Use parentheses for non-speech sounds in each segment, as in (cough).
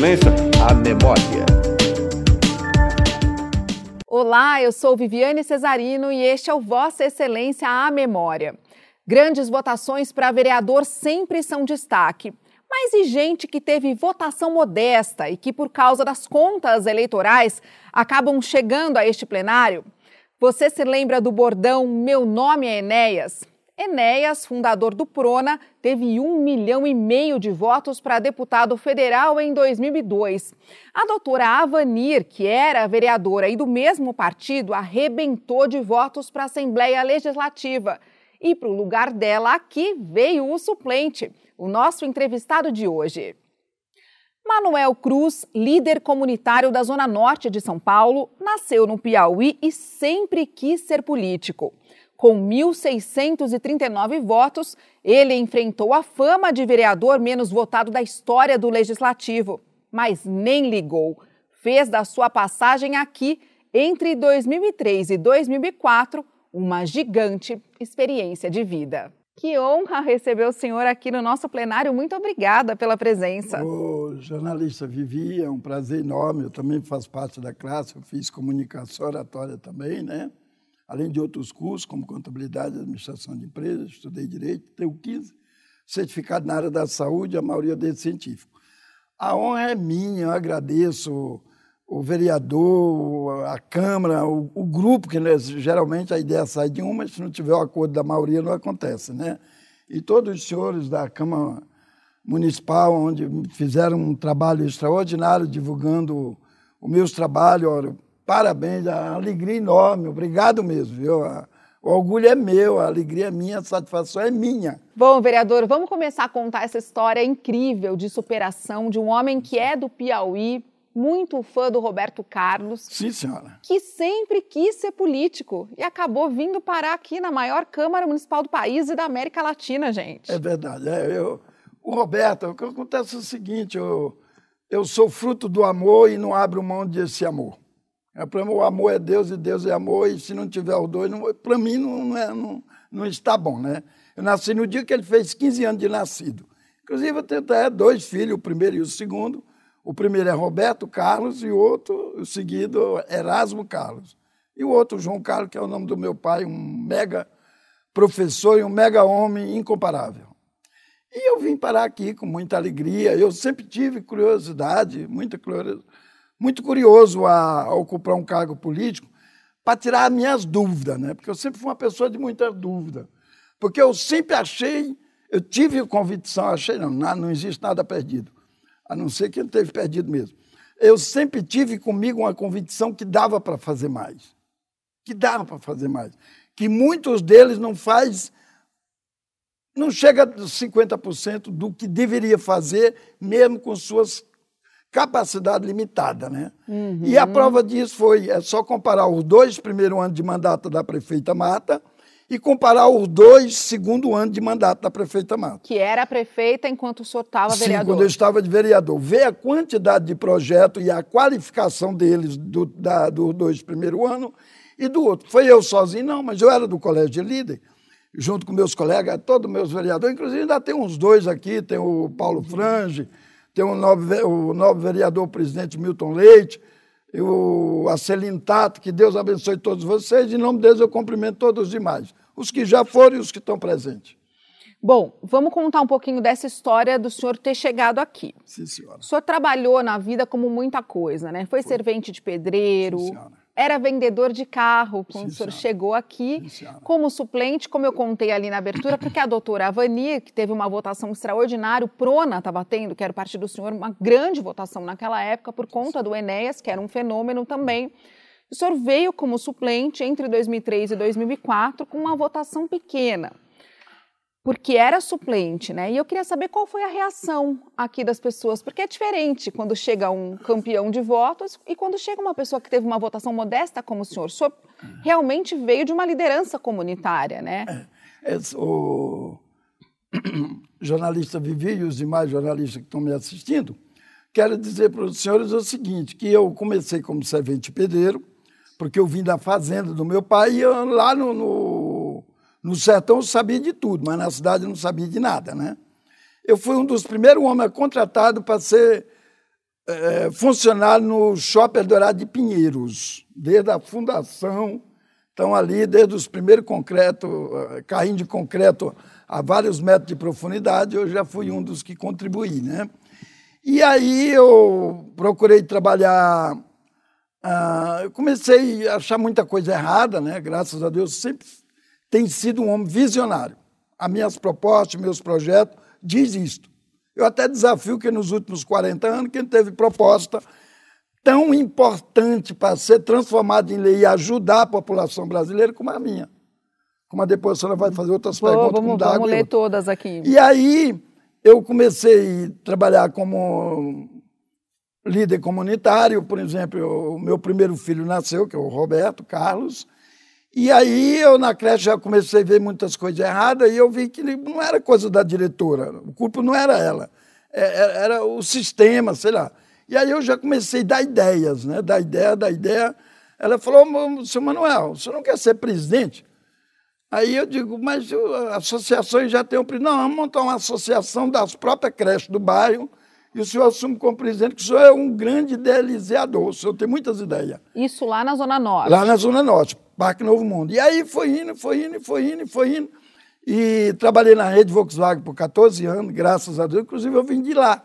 Excelência, a memória. Olá, eu sou Viviane Cesarino e este é o Vossa Excelência a Memória. Grandes votações para vereador sempre são destaque. Mas e gente que teve votação modesta e que, por causa das contas eleitorais, acabam chegando a este plenário? Você se lembra do bordão Meu nome é Enéas? Enéas, fundador do Prona, teve um milhão e meio de votos para deputado federal em 2002. A doutora Avanir, que era vereadora e do mesmo partido, arrebentou de votos para a Assembleia Legislativa. E para o lugar dela aqui veio o suplente, o nosso entrevistado de hoje. Manuel Cruz, líder comunitário da Zona Norte de São Paulo, nasceu no Piauí e sempre quis ser político. Com 1.639 votos, ele enfrentou a fama de vereador menos votado da história do Legislativo, mas nem ligou. Fez da sua passagem aqui, entre 2003 e 2004, uma gigante experiência de vida. Que honra receber o senhor aqui no nosso plenário. Muito obrigada pela presença. O jornalista Vivi, é um prazer enorme. Eu também faço parte da classe, eu fiz comunicação oratória também, né? Além de outros cursos, como contabilidade e administração de empresas, estudei direito, tenho 15 certificados na área da saúde, a maioria deles científico. A honra é minha, eu agradeço o vereador, a Câmara, o, o grupo, que né, geralmente a ideia sai de uma, mas se não tiver o acordo da maioria não acontece, né? E todos os senhores da Câmara Municipal, onde fizeram um trabalho extraordinário divulgando os meus trabalhos, Parabéns, a alegria enorme, obrigado mesmo, viu? O orgulho é meu, a alegria é minha, a satisfação é minha. Bom, vereador, vamos começar a contar essa história incrível de superação de um homem que é do Piauí, muito fã do Roberto Carlos. Sim, senhora. Que sempre quis ser político e acabou vindo parar aqui na maior Câmara Municipal do país e da América Latina, gente. É verdade. É, eu, o Roberto, o que acontece é o seguinte: eu, eu sou fruto do amor e não abro mão desse amor. É, para o amor é Deus e Deus é amor, e se não tiver os dois, para mim não, é, não, não, está bom, né? Eu nasci no dia que ele fez 15 anos de nascido. Inclusive, eu tenho até dois filhos, o primeiro e o segundo. O primeiro é Roberto Carlos e o outro, o seguido, Erasmo Carlos. E o outro, João Carlos, que é o nome do meu pai, um mega professor e um mega homem incomparável. E eu vim parar aqui com muita alegria. Eu sempre tive curiosidade, muita curiosidade muito curioso a, a ocupar um cargo político para tirar as minhas dúvidas, né? Porque eu sempre fui uma pessoa de muita dúvida. Porque eu sempre achei, eu tive convicção, achei não, não existe nada perdido, a não ser que ele teve perdido mesmo. Eu sempre tive comigo uma convicção que dava para fazer mais. Que dava para fazer mais. Que muitos deles não faz não chega a 50% do que deveria fazer, mesmo com suas capacidade limitada, né? Uhum. E a prova disso foi, é só comparar os dois primeiros anos de mandato da prefeita Mata e comparar os dois segundo ano de mandato da prefeita Mata. Que era prefeita enquanto o senhor estava vereador. Sim, quando eu estava de vereador. Ver a quantidade de projeto e a qualificação deles do, da, dos dois primeiros anos e do outro. Foi eu sozinho, não, mas eu era do colégio de líder, junto com meus colegas, todos meus vereadores, inclusive ainda tem uns dois aqui, tem o Paulo Frange, tem o novo, o novo vereador presidente Milton Leite, e o Acelino Tato, que Deus abençoe todos vocês. Em nome deles, eu cumprimento todos os demais, os que já foram e os que estão presentes. Bom, vamos contar um pouquinho dessa história do senhor ter chegado aqui. Sim, senhora. O senhor trabalhou na vida como muita coisa, né? Foi, Foi. servente de pedreiro, Sim, era vendedor de carro quando Sim, o senhor chegou aqui, Sim, como suplente, como eu contei ali na abertura, porque a doutora Avani, que teve uma votação extraordinária, o Prona estava tendo, que era o partido do senhor, uma grande votação naquela época, por conta do Enéas, que era um fenômeno também. O senhor veio como suplente entre 2003 e 2004 com uma votação pequena porque era suplente, né? E eu queria saber qual foi a reação aqui das pessoas, porque é diferente quando chega um campeão de votos e quando chega uma pessoa que teve uma votação modesta como o senhor. O senhor realmente veio de uma liderança comunitária, né? É, é, o (clears throat) jornalista Vivi e os demais jornalistas que estão me assistindo, quero dizer para os senhores o seguinte, que eu comecei como servente pedreiro, porque eu vim da fazenda do meu pai e lá no, no no sertão eu sabia de tudo, mas na cidade eu não sabia de nada, né? Eu fui um dos primeiros homens contratados para ser é, funcionário no Shopping Dourado de Pinheiros, desde a fundação. Então, ali, desde os primeiros concreto, eh, carrinho de concreto a vários metros de profundidade, eu já fui um dos que contribuí, né? E aí eu procurei trabalhar. Uh, eu comecei a achar muita coisa errada, né? Graças a Deus, sempre tenho sido um homem visionário. As minhas propostas, meus projetos diz isto. Eu até desafio que nos últimos 40 anos, quem teve proposta tão importante para ser transformada em lei e ajudar a população brasileira como a minha. Como a depois a senhora vai fazer outras Pô, perguntas. Vamos, vamos ler todas aqui. E aí eu comecei a trabalhar como líder comunitário, por exemplo, o meu primeiro filho nasceu, que é o Roberto Carlos, e aí eu na creche já comecei a ver muitas coisas erradas e eu vi que não era coisa da diretora, o culpa não era ela, é, é, era o sistema, sei lá. E aí eu já comecei a dar ideias, né? Da ideia, da ideia. Ela falou, seu Manuel, você não quer ser presidente? Aí eu digo, mas associações já têm um presidente. Não, vamos montar uma associação das próprias creches do bairro e o senhor assume como presidente que o senhor é um grande idealizador, o senhor tem muitas ideias. Isso lá na Zona Norte? Lá na Zona Norte, Parque Novo Mundo. E aí foi indo, foi indo, foi indo, foi indo. E trabalhei na rede Volkswagen por 14 anos, graças a Deus. Inclusive, eu vim de lá.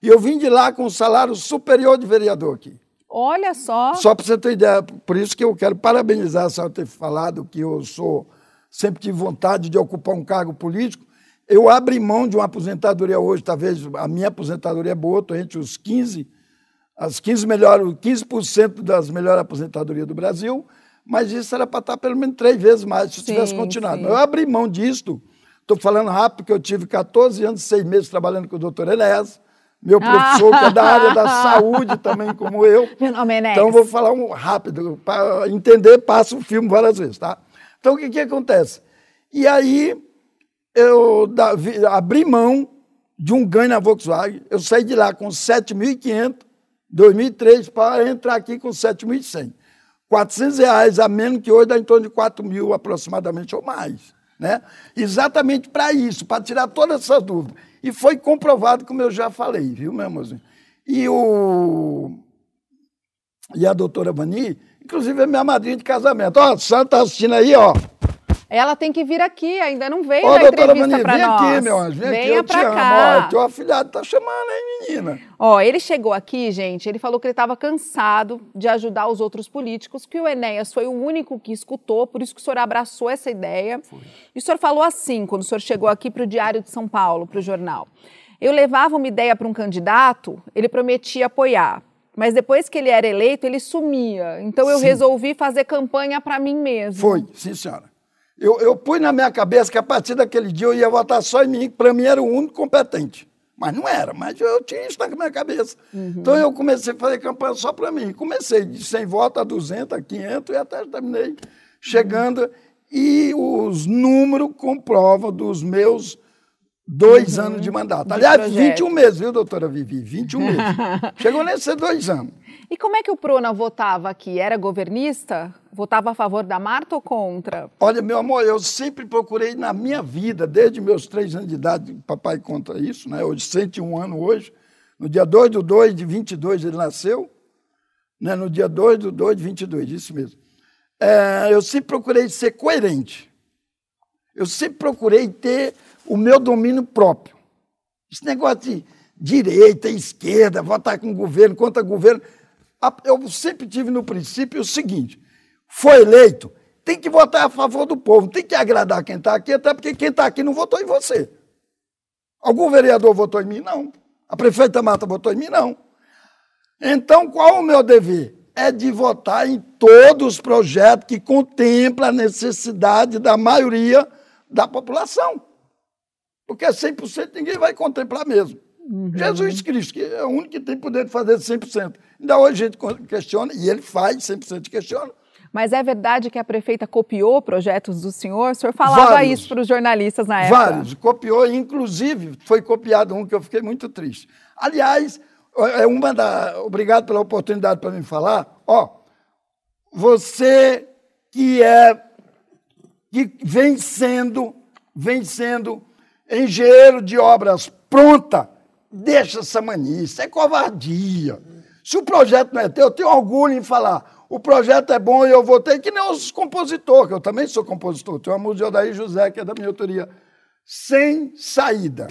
E eu vim de lá com um salário superior de vereador aqui. Olha só. Só para você ter ideia. Por isso que eu quero parabenizar a senhora ter falado que eu sou sempre tive vontade de ocupar um cargo político. Eu abri mão de uma aposentadoria hoje, talvez a minha aposentadoria é boa, estou entre os 15, as 15 melhores, 15% das melhores aposentadorias do Brasil, mas isso era para estar pelo menos três vezes mais se eu tivesse continuado. Eu abri mão disto, estou falando rápido, porque eu tive 14 anos, seis meses trabalhando com o doutor Enéas, meu professor, que é da área da (laughs) saúde também, como eu. Meu nome é Então, vou falar um rápido, para entender, passo o filme várias vezes, tá? Então, o que, que acontece? E aí, eu abri mão de um ganho na Volkswagen. Eu saí de lá com 7.500, 2003, para entrar aqui com 7.100. 400 reais a menos que hoje dá em torno de 4 mil aproximadamente ou mais. Né? Exatamente para isso, para tirar todas essas dúvidas. E foi comprovado, como eu já falei, viu, meu amorzinho? E, o... e a doutora Vani, inclusive é minha madrinha de casamento. Ó, a senhora está assistindo aí, ó. Ela tem que vir aqui, ainda não veio Ô, na entrevista Mani, para vem nós. aqui, meu anjo. Vem Venha aqui, eu te pra amo. cá. Ó, teu afilhado tá chamando, hein, menina? Ó, ele chegou aqui, gente, ele falou que ele estava cansado de ajudar os outros políticos, que o Enéas foi o único que escutou, por isso que o senhor abraçou essa ideia. Foi. E o senhor falou assim, quando o senhor chegou aqui para o Diário de São Paulo, para o jornal. Eu levava uma ideia para um candidato, ele prometia apoiar. Mas depois que ele era eleito, ele sumia. Então eu Sim. resolvi fazer campanha para mim mesmo. Foi, sim, senhora. Eu, eu pus na minha cabeça que a partir daquele dia eu ia votar só em mim, que para mim era o único competente. Mas não era, mas eu tinha isso na minha cabeça. Então eu comecei a fazer campanha só para mim. Comecei de 100 votos a 200, a 500 e até terminei chegando. E os números comprovam dos meus dois anos de mandato. De Aliás, projeto. 21 meses, viu, doutora Vivi? 21 meses. (laughs) Chegou nesse dois anos. E como é que o Prona votava aqui? Era governista? Votava a favor da Marta ou contra? Olha, meu amor, eu sempre procurei na minha vida, desde meus três anos de idade, papai conta isso, né? Hoje, 101 anos hoje. No dia 2 do 2 de 22 ele nasceu, né? no dia 2 do 2 de 22, isso mesmo. É, eu sempre procurei ser coerente. Eu sempre procurei ter o meu domínio próprio. Esse negócio de direita, esquerda, votar com o governo, contra o governo. Eu sempre tive no princípio o seguinte: foi eleito, tem que votar a favor do povo, tem que agradar quem está aqui, até porque quem está aqui não votou em você. Algum vereador votou em mim? Não. A prefeita Marta votou em mim? Não. Então, qual o meu dever? É de votar em todos os projetos que contemplam a necessidade da maioria da população. Porque 100% ninguém vai contemplar mesmo. Jesus Cristo, que é o único que tem poder de fazer 100%. Ainda hoje a gente questiona, e ele faz 100% questiona. Mas é verdade que a prefeita copiou projetos do senhor? O senhor falava Vários. isso para os jornalistas na época? Vários, copiou, inclusive foi copiado um que eu fiquei muito triste. Aliás, é uma da. Obrigado pela oportunidade para me falar. Ó, você que é que vem sendo, vem sendo engenheiro de obras pronta deixa essa mania, isso é covardia. Se o projeto não é teu, eu tenho orgulho em falar. O projeto é bom e eu votei, que nem os compositores, que eu também sou compositor. Tem uma música de Odair José, que é da minha autoria. Sem saída.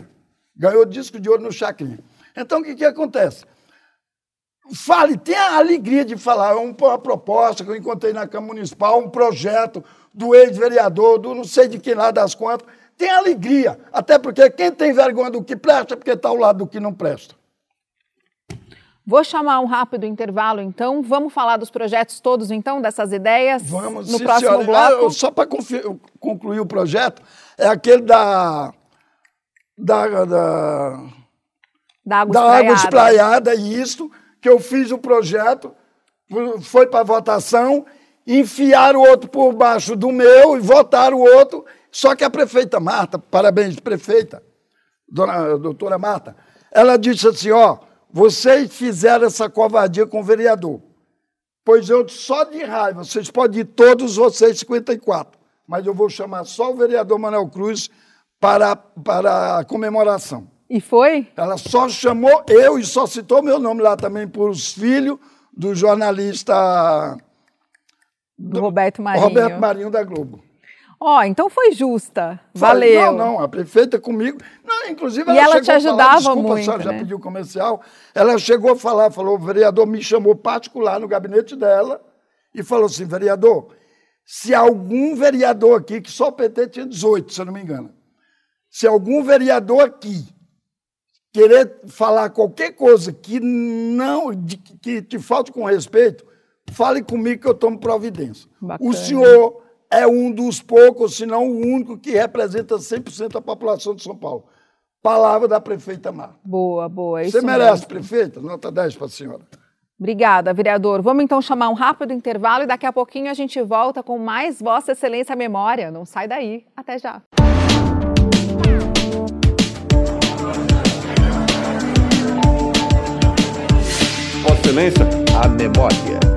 Ganhou disco de ouro no Chacrinha. Então, o que, que acontece? Fale, tenha a alegria de falar. É uma proposta que eu encontrei na Câmara Municipal, um projeto do ex-vereador, do não sei de quem lá das contas. Tenha alegria. Até porque quem tem vergonha do que presta é porque está ao lado do que não presta. Vou chamar um rápido intervalo, então. Vamos falar dos projetos todos, então, dessas ideias? Vamos, no sim, próximo senhora. bloco. Só para concluir o projeto, é aquele da. da, da da água da espraiada. água espraiada, e isso, que eu fiz o projeto, foi para votação, enfiaram o outro por baixo do meu e votaram o outro. Só que a prefeita Marta, parabéns, prefeita, dona doutora Marta, ela disse assim: ó, vocês fizeram essa covardia com o vereador. Pois eu, só de raiva, vocês podem ir todos vocês 54, mas eu vou chamar só o vereador Manuel Cruz para, para a comemoração. E foi? Ela só chamou eu e só citou meu nome lá também por os filhos do jornalista do Roberto Marinho. Roberto Marinho da Globo. Ó, oh, então foi justa. Valeu. Não, não, a prefeita comigo. Não, inclusive e ela, ela te ajudava falar, desculpa, muito. a senhora né? já pediu comercial. Ela chegou a falar, falou: o vereador me chamou particular no gabinete dela e falou assim: vereador, se algum vereador aqui, que só o PT tinha 18, se eu não me engano, se algum vereador aqui querer falar qualquer coisa que não de, que te falte com respeito, fale comigo que eu tomo providência. Bacana. O senhor é um dos poucos, se não o único, que representa 100% da população de São Paulo. Palavra da prefeita Marta. Boa, boa. Você isso merece, mesmo. prefeita? Nota 10 para a senhora. Obrigada, vereador. Vamos então chamar um rápido intervalo e daqui a pouquinho a gente volta com mais Vossa Excelência Memória. Não sai daí. Até já. Excelência, a memória.